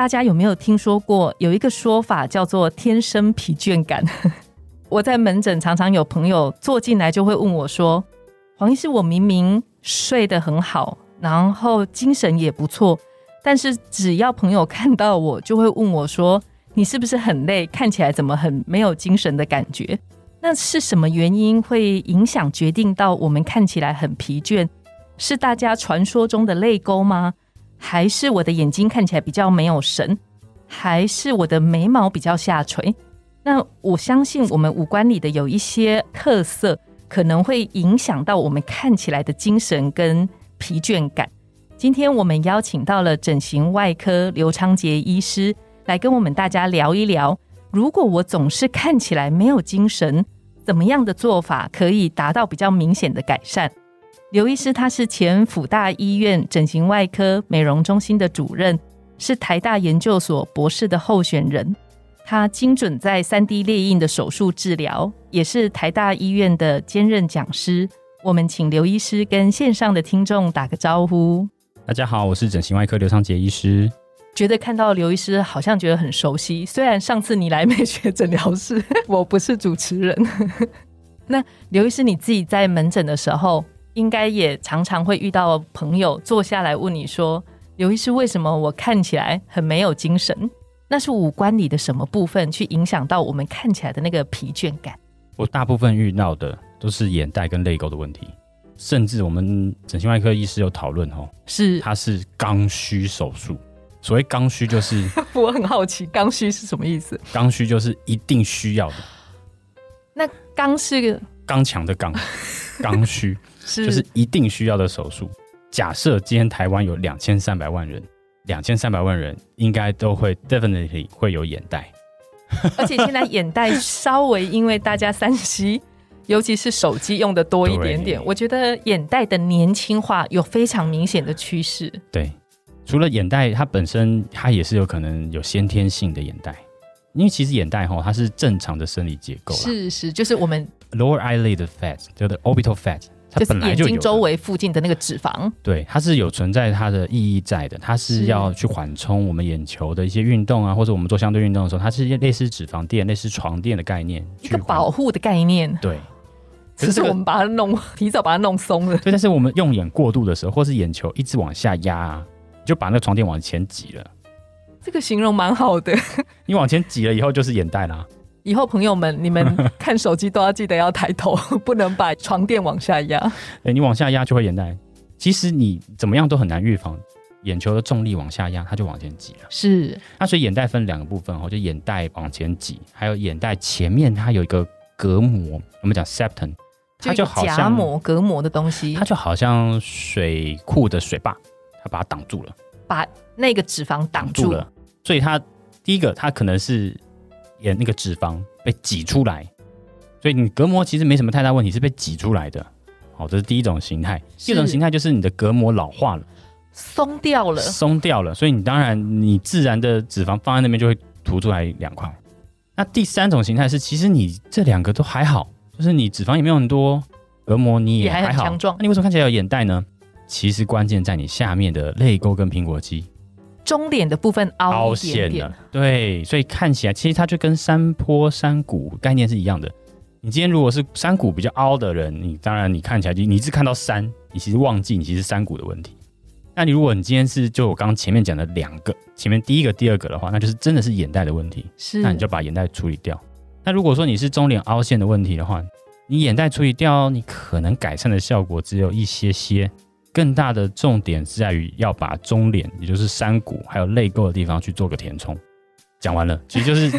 大家有没有听说过有一个说法叫做“天生疲倦感”？我在门诊常常有朋友坐进来就会问我说：“黄医师，我明明睡得很好，然后精神也不错，但是只要朋友看到我，就会问我说：‘你是不是很累？看起来怎么很没有精神的感觉？’那是什么原因会影响决定到我们看起来很疲倦？是大家传说中的泪沟吗？还是我的眼睛看起来比较没有神？还是我的眉毛比较下垂？”那我相信，我们五官里的有一些特色，可能会影响到我们看起来的精神跟疲倦感。今天我们邀请到了整形外科刘昌杰医师来跟我们大家聊一聊，如果我总是看起来没有精神，怎么样的做法可以达到比较明显的改善？刘医师他是前辅大医院整形外科美容中心的主任，是台大研究所博士的候选人。他精准在三 D 列印的手术治疗，也是台大医院的兼任讲师。我们请刘医师跟线上的听众打个招呼。大家好，我是整形外科刘昌杰医师。觉得看到刘医师，好像觉得很熟悉。虽然上次你来美学诊疗室，我不是主持人。那刘医师你自己在门诊的时候，应该也常常会遇到朋友坐下来问你说：“刘医师，为什么我看起来很没有精神？”那是五官里的什么部分去影响到我们看起来的那个疲倦感？我大部分遇到的都是眼袋跟泪沟的问题，甚至我们整形外科医师有讨论哦，是它是刚需手术。所谓刚需就是，我很好奇刚需是什么意思？刚需就是一定需要的。那刚是个刚强的刚，刚需 是就是一定需要的手术。假设今天台湾有两千三百万人。两千三百万人应该都会 definitely 会有眼袋，而且现在眼袋稍微因为大家三 C，尤其是手机用的多一点点，我觉得眼袋的年轻化有非常明显的趋势。对，除了眼袋，它本身它也是有可能有先天性的眼袋，因为其实眼袋哈它是正常的生理结构，是是，就是我们 lower eyelid fat 叫做 orbital fat。它本来就眼睛周围附近的那个脂肪，对，它是有存在它的意义在的。它是要去缓冲我们眼球的一些运动啊，或者我们做相对运动的时候，它是类似脂肪垫、类似床垫的概念，一个保护的概念。对，只是我们把它弄 提早把它弄松了。对，但是我们用眼过度的时候，或是眼球一直往下压，啊，就把那个床垫往前挤了。这个形容蛮好的。你往前挤了以后，就是眼袋啦。以后朋友们，你们看手机都要记得要抬头，不能把床垫往下压。哎，你往下压就会眼袋。其实你怎么样都很难预防，眼球的重力往下压，它就往前挤了。是。那所以眼袋分两个部分哦，就眼袋往前挤，还有眼袋前面它有一个隔膜，我们讲 septum，它就好像夹膜隔膜的东西，它就好像水库的水坝，它把它挡住了，把那个脂肪挡住了。所以它第一个，它可能是。眼那个脂肪被挤出来，所以你隔膜其实没什么太大问题，是被挤出来的。好，这是第一种形态。第二种形态就是你的隔膜老化了，松掉了，松掉了。所以你当然你自然的脂肪放在那边就会凸出来两块。那第三种形态是，其实你这两个都还好，就是你脂肪也没有很多，隔膜你也还好。那你为什么看起来有眼袋呢？其实关键在你下面的泪沟跟苹果肌。中脸的部分凹陷了，对，所以看起来其实它就跟山坡山谷概念是一样的。你今天如果是山谷比较凹的人，你当然你看起来就你是看到山，你其实忘记你其实山谷的问题。那你如果你今天是就我刚刚前面讲的两个，前面第一个、第二个的话，那就是真的是眼袋的问题，是，那你就把眼袋处理掉。那如果说你是中脸凹陷的问题的话，你眼袋处理掉，你可能改善的效果只有一些些。更大的重点是在于要把中脸，也就是山谷还有泪沟的地方去做个填充。讲完了，其实就是，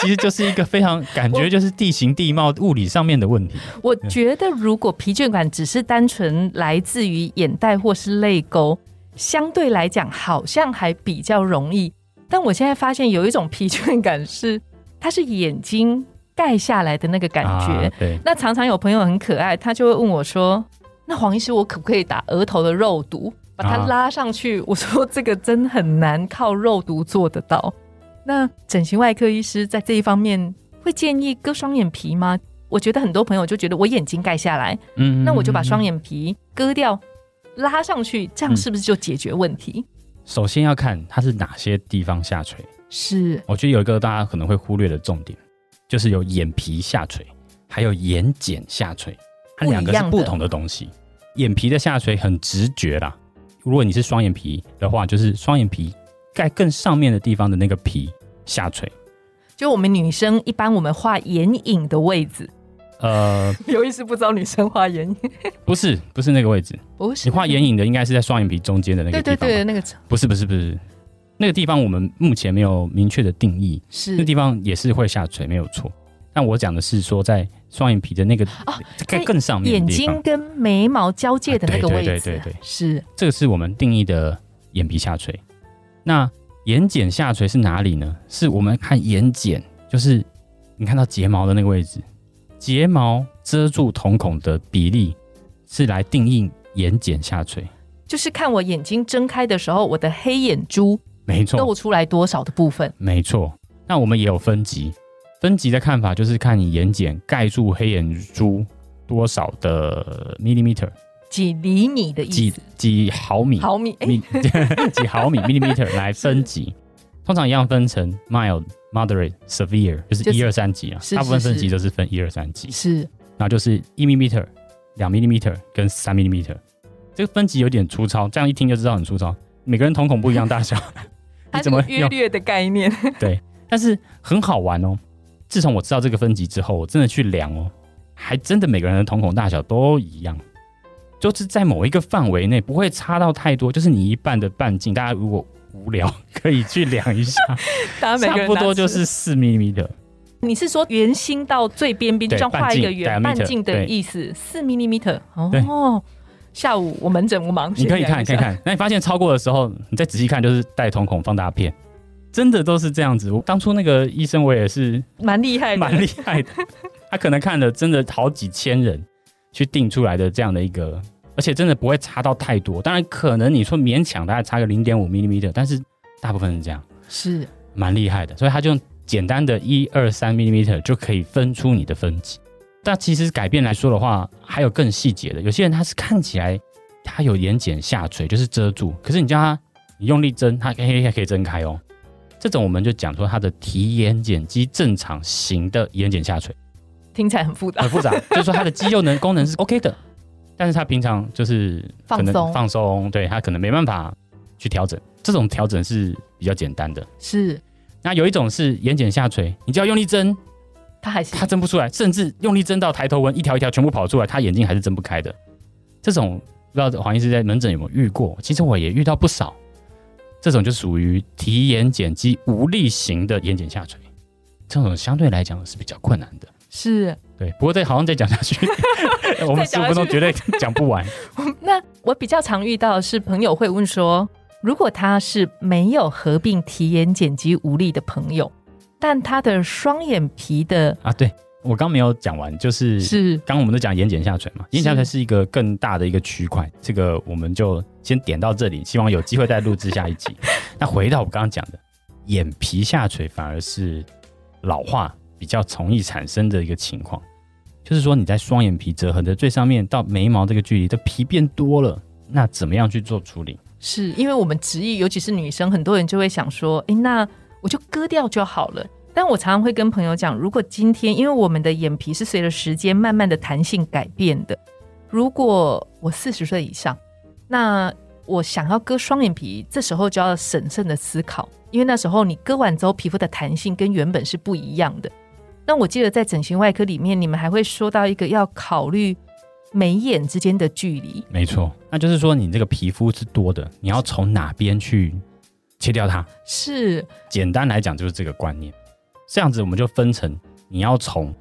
其实就是一个非常感觉就是地形地貌物理上面的问题。我觉得如果疲倦感只是单纯来自于眼袋或是泪沟，相对来讲好像还比较容易。但我现在发现有一种疲倦感是。它是眼睛盖下来的那个感觉。啊对，那常常有朋友很可爱，他就会问我说：“那黄医师，我可不可以打额头的肉毒，把它啊拉上去？”我说：“这个真很难靠肉毒做得到。”那整形外科医师在这一方面会建议割双眼皮吗？我觉得很多朋友就觉得我眼睛盖下来，嗯那我就把双眼。皮割掉，拉上去，这样嗯是不是就解决问题？首先要看它是哪些地方下垂。是我觉得有一个大家可能会忽略的重点，就是有眼皮下垂，还有眼睑下垂，它两个是不同的东西。眼皮的下垂很直觉啦，如果你是双眼皮的话，就是双眼皮盖更上面的地方的那个皮下垂。就我们女生一般我们画眼影的位置，呃，有意思不知道女生画眼影。不是，不是那个位置，不是。你画眼影的应该是在双眼皮中间的那个地方。对对对，那个不是不是不是，那个地方我们目前没有明确的定义，是。那是地方也是会下垂，没有错。但我讲的是说，在双眼皮的那个哦在更上面眼睛，跟眉毛交界的那个啊对位置，对对对对是这个是我们定义的眼皮下垂。那眼睑下垂是哪里呢？是我们看眼睑，就是你看到睫毛的那个位置，睫毛遮住瞳孔的比例是来定义眼睑下垂。就是看我眼睛睁开的时候，我的黑眼珠没错，露出来多少的部分。没错，那我们也有分级，分级的看法就是看你眼睑盖住黑眼珠多少的 millimeter，几厘米的意几思？几毫米，毫米？哎、米 几毫米 millimeter 来分级，通常一样分成 mild、moderate、severe，就是就是一二三级啊。是大部分分级都是分一二三级，是然后就是一 millimeter、两 millimeter 跟三 millimeter。这个分级有点粗糙，这样一听就知道很粗糙。每个人瞳孔不一样大小，它你怎么约用？略的概念。对但是很好玩哦。自从我知道这个分级之后，我真的去量哦，还真的每个人的瞳孔大小都一样，就是在某一个范围内不会差到太多，就是你一半的半径。大家如果无聊可以去量一下，大家差不多就是四 m m 你是说圆心到最边边，就对像画一个圆半径的意思，四 m m 对哦。下午我门诊我忙，你可以看可以看。那你发现超过的时候，你再仔细看，就是带瞳孔放大片，真的都是这样子。我当初那个医生，我也是蛮厉害的，蛮厉害的，他可能看了真的好几千人去定出来的这样的一个，而且真的不会差到太多。当然，可能你说勉强大概差个零点五 m m 但是大部分是这样，是蛮厉害的。所以他就用简单的一二三 m m 就可以分出你的分级。但其实改变来说的话，还有更细节的。有些人他是看起来他有眼睑下垂，就是遮住，可是你叫他你用力睁，他嘿嘿可以睁开哦。这种我们就讲说他的提眼睑肌正常型的眼睑下垂。听起来很复杂很。复杂，就是说它的肌肉能功能是 OK 的，但是他平常就是可能放松放松，对它可能没办法去调整。这种调整是比较简单的。是那有一种是眼睑下垂，你只要用力睁，他还是它睁不出来，甚至用力睁到抬头纹一条一条全部跑出来，他眼睛还是睁不开的。这种不知道黄医师在门诊有没有遇过？其实我也遇到不少。这种就属于提眼睑肌无力型的眼睑下垂，这种相对来讲是比较困难的。是。对，不过再好像再讲下去，我们十五分钟绝对讲不完。那我比较常遇到的是朋友会问说，如果他是没有合并提眼睑肌无力的朋友，但他的双眼皮的啊，对我刚没有讲完，就是是刚刚我们都讲眼睑下垂嘛，眼睑下垂是一个更大的一个区块，这个我们就先点到这里，希望有机会再录制下一集。那回到我刚刚讲的，眼皮下垂反而是老化比较容易产生的一个情况，就是说你在双眼皮折痕的最上面到眉毛这个距离的皮变多了，那怎么样去做处理？是因为我们执意，尤其是女生，很多人就会想说，诶，那我就割掉就好了。但我常常会跟朋友讲，如果今天因为我们的眼皮是随着时间慢慢的弹性改变的，如果我四十岁以上，那我想要割双眼皮，这时候就要审慎的思考，因为那时候你割完之后，皮肤的弹性跟原本是不一样的。那我记得在整形外科里面，你们还会说到一个要考虑眉眼之间的距离，没错，那就是说你这个皮肤是多的，你要从哪边去切掉它？是简单来讲就是这个观念。这样子我们就分成你要从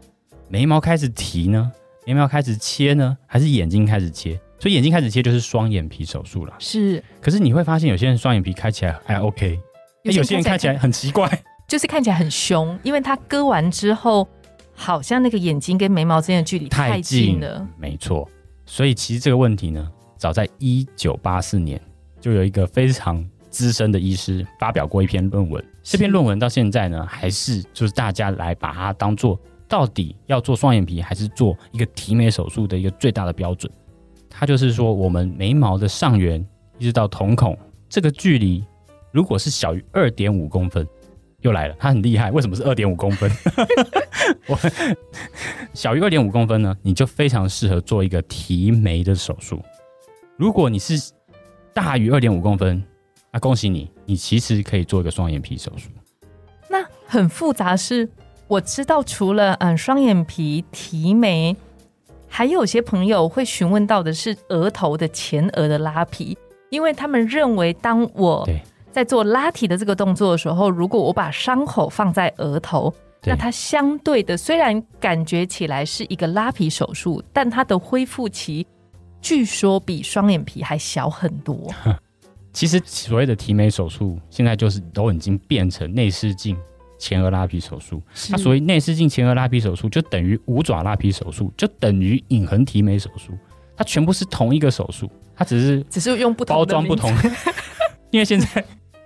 眉毛开始提呢，眉毛开始切呢，还是眼睛开始切？所以眼睛开始切就是双眼皮手术了。是，可是你会发现有些人双眼皮开起来还 OK，有些人看起来很奇怪，就是看起来很凶，因为他割完之后，好像那个眼睛跟眉毛之间的距离太近了。没错，所以其实这个问题呢，早在一九八四年就有一个非常资深的医师发表过一篇论文。这篇论文到现在呢，还是就是大家来把它当做到底要做双眼皮还是做一个提眉手术的一个最大的标准。它就是说，我们眉毛的上缘一直到瞳孔这个距离，如果是小于二点五公分，又来了，它很厉害。为什么是二点五公分？我小于二点五公分呢，你就非常适合做一个提眉的手术。如果你是大于二点五公分，那恭喜你，你其实可以做一个双眼皮手术。那很复杂，是我知道，除了嗯双眼皮提眉，还有些朋友会询问到的是额头的前额的拉皮，因为他们认为，当我在做拉提的这个动作的时候，如果我把伤口放在额头，那它相对的虽然感觉起来是一个拉皮手术，但它的恢复期据说比双眼皮还小很多。其实所谓的提眉手术，现在就是都已经变成内视镜前额拉皮手术。它所谓内视镜前额拉皮手术，就等于五爪拉皮手术，就等于隐痕提眉手术。它全部是同一个手术，它只是只是用不同包装不同。因为现在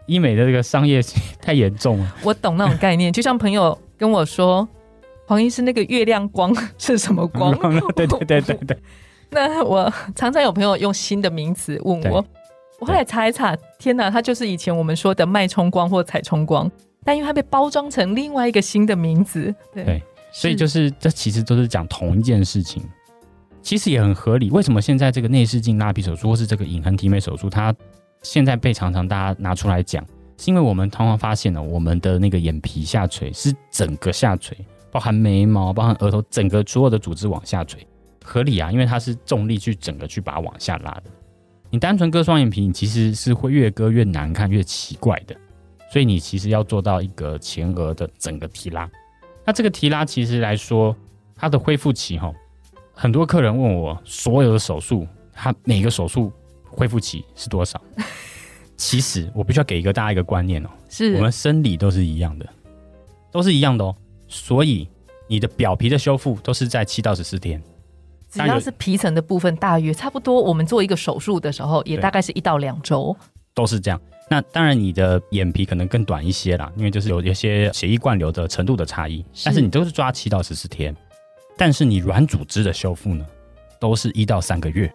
医美的这个商业太严重了。我懂那种概念，就像朋友跟我说，黄医师那个月亮光是什么光？对对对对对。那我常常有朋友用新的名词问我。我后来查一查，天哪，它就是以前我们说的脉冲光或彩冲光，但因为它被包装成另外一个新的名字，对，所以就是这其实都是讲同一件事情，其实也很合理。为什么现在这个内视镜拉皮手术或是这个隐痕提眉手术，它现在被常常大家拿出来讲，是因为我们通常发现了我们的那个眼皮下垂是整个下垂，包含眉毛、包含额头，整个所有的组织往下垂，合理啊，因为它是重力去整个去把它往下拉的。你单纯割双眼皮，你其实是会越割越难看、越奇怪的。所以你其实要做到一个前额的整个提拉。那这个提拉其实来说，它的恢复期哈，很多客人问我，所有的手术，它每个手术恢复期是多少？其实我必须要给一个大家一个观念哦，是我们生理都是一样的，都是一样的哦。所以你的表皮的修复都是在七到十四天。只要是皮层的部分，大约差不多。我们做一个手术的时候，也大概是一到两周，都是这样。那当然，你的眼皮可能更短一些啦，因为就是有一些血液灌流的程度的差异。但是你都是抓七到十四天，但是你软组织的修复呢，都是一到三个月。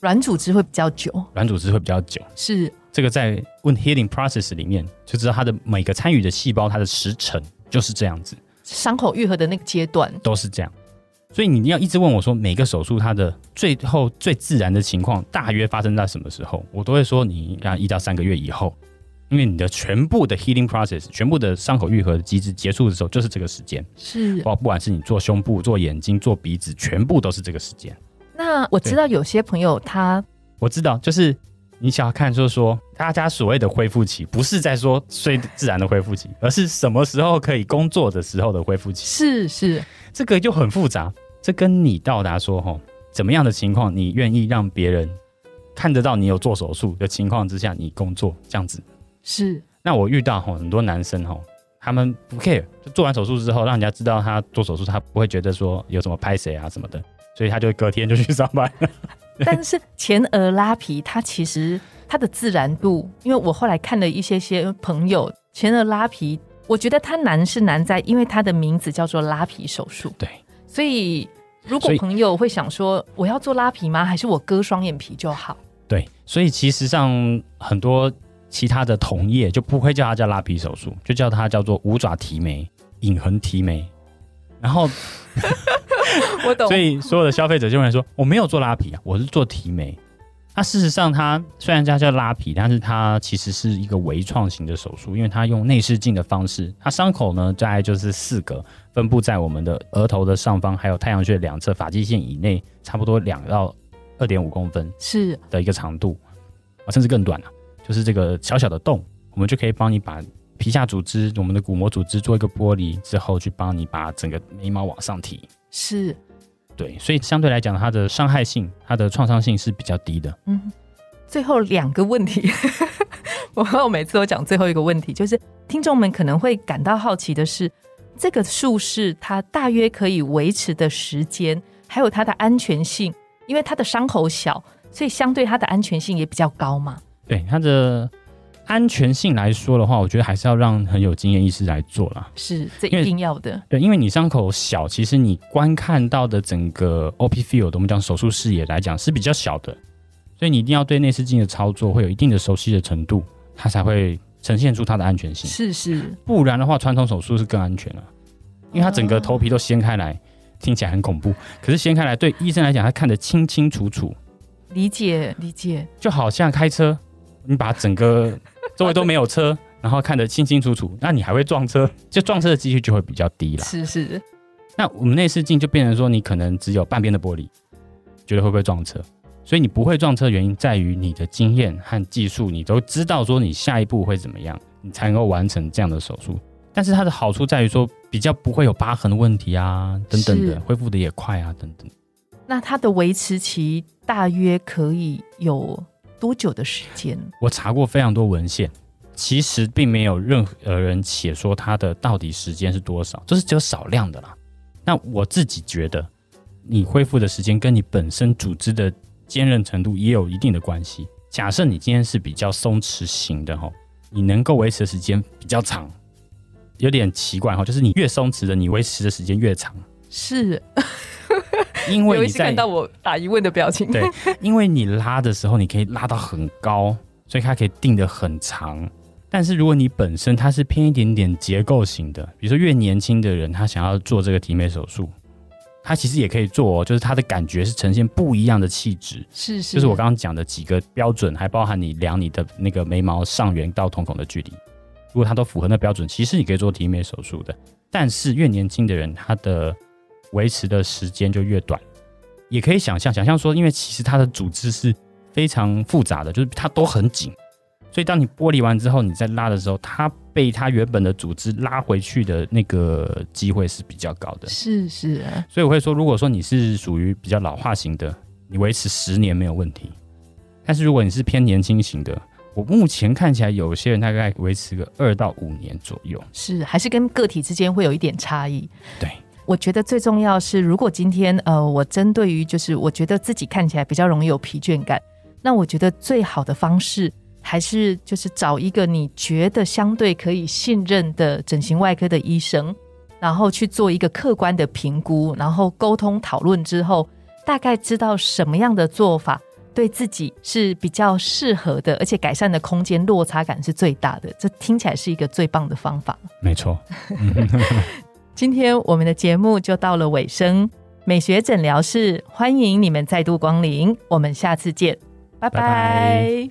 软组织会比较久，软组织会比较久。是这个在问 healing process 里面就知道，它的每个参与的细胞，它的时程就是这样子。伤口愈合的那个阶段都是这样。所以你要一直问我说，每个手术它的最后最自然的情况大约发生在什么时候？我都会说，你应该一到三个月以后，因为你的全部的 healing process，全部的伤口愈合的机制结束的时候，就是这个时间。是，不管是你做胸部、做眼睛、做鼻子，全部都是这个时间。那我知道有些朋友他，我知道，就是你想要看，就是说大家所谓的恢复期，不是在说最自然的恢复期，而是什么时候可以工作的时候的恢复期。是是。这个就很复杂，这跟你到达说哈，怎么样的情况，你愿意让别人看得到你有做手术的情况之下，你工作这样子是。那我遇到哈很多男生哈，他们不 care，做完手术之后，让人家知道他做手术，他不会觉得说有什么拍谁啊什么的，所以他就隔天就去上班。但是前额拉皮，它其实它的自然度，因为我后来看了一些些朋友前额拉皮。我觉得它难是难在，因为它的名字叫做拉皮手术。对，所以如果朋友会想说，我要做拉皮吗？还是我割双眼皮就好？对，所以其实上很多其他的同业就不会叫它叫拉皮手术，就叫它叫做五爪提眉、隐痕提眉。然后 我懂，所以所有的消费者就会说，我没有做拉皮啊，我是做提眉。那事实上，它虽然它叫拉皮，但是它其实是一个微创型的手术，因为它用内视镜的方式，它伤口呢大概就是四个，分布在我们的额头的上方，还有太阳穴两侧发际线以内，差不多两到二点五公分是的一个长度，啊，甚至更短了，就是这个小小的洞，我们就可以帮你把皮下组织、我们的骨膜组织做一个剥离之后，去帮你把整个眉毛往上提。是。对，所以相对来讲，它的伤害性、它的创伤性是比较低的。嗯，最后两个问题，我我每次都讲最后一个问题，就是听众们可能会感到好奇的是，这个术式它大约可以维持的时间，还有它的安全性，因为它的伤口小，所以相对它的安全性也比较高嘛。对它的安全性来说的话，我觉得还是要让很有经验医师来做啦。是，这一定要的。对，因为你伤口小，其实你观看到的整个 OP field，我们讲手术视野来讲是比较小的，所以你一定要对内视镜的操作会有一定的熟悉的程度，它才会呈现出它的安全性。是是，不然的话，传统手术是更安全了，因为它整个头皮都掀开来，听起来很恐怖。可是掀开来对医生来讲，他看得清清楚楚，理解理解。就好像开车，你把整个周围都没有车，然后看得清清楚楚，那你还会撞车，就撞车的几率就会比较低了。是是，那我们内视镜就变成说，你可能只有半边的玻璃，觉得会不会撞车？所以你不会撞车的原因在于你的经验和技术，你都知道说你下一步会怎么样，你才能够完成这样的手术。但是它的好处在于说，比较不会有疤痕的问题啊，等等的，恢复的也快啊，等等。那它的维持期大约可以有多久的时间？我查过非常多文献，其实并没有任何人写说它的到底时间是多少，就是只有少量的啦。那我自己觉得，你恢复的时间跟你本身组织的坚韧程度也有一定的关系。假设你今天是比较松弛型的哈，你能够维持的时间比较长，有点奇怪哈，就是你越松弛的，你维持的时间越长，是，因为你在看到我打疑问的表情。对，因为你拉的时候，你可以拉到很高，所以它可以定的很长。但是如果你本身它是偏一点点结构型的，比如说越年轻的人，他想要做这个提眉手术，他其实也可以做哦，就是他的感觉是呈现不一样的气质。是是，就是我刚刚讲的几个标准，还包含你量你的那个眉毛上缘到瞳孔的距离，如果它都符合那标准，其实你可以做提眉手术的。但是越年轻的人，他的维持的时间就越短。也可以想象，想象说，因为其实它的组织是非常复杂的，就是它都很紧，所以当你剥离完之后，你再拉的时候，它被它原本的组织拉回去的那个机会是比较高的。是是，所以我会说，如果说你是属于比较老化型的，你维持十年没有问题。但是如果你是偏年轻型的，我目前看起来有些人大概维持个二到五年左右。是还是跟个体之间会有一点差异。对，我觉得最重要是，如果今天呃，我针对于就是我觉得自己看起来比较容易有疲倦感，那我觉得最好的方式还是就是找一个你觉得相对可以信任的整形外科的医生，然后去做一个客观的评估，然后沟通讨论之后，大概知道什么样的做法对自己是比较适合的，而且改善的空间落差感是最大的。这听起来是一个最棒的方法。没错，今天我们的节目就到了尾声，美学诊疗室欢迎你们再度光临，我们下次见，拜拜。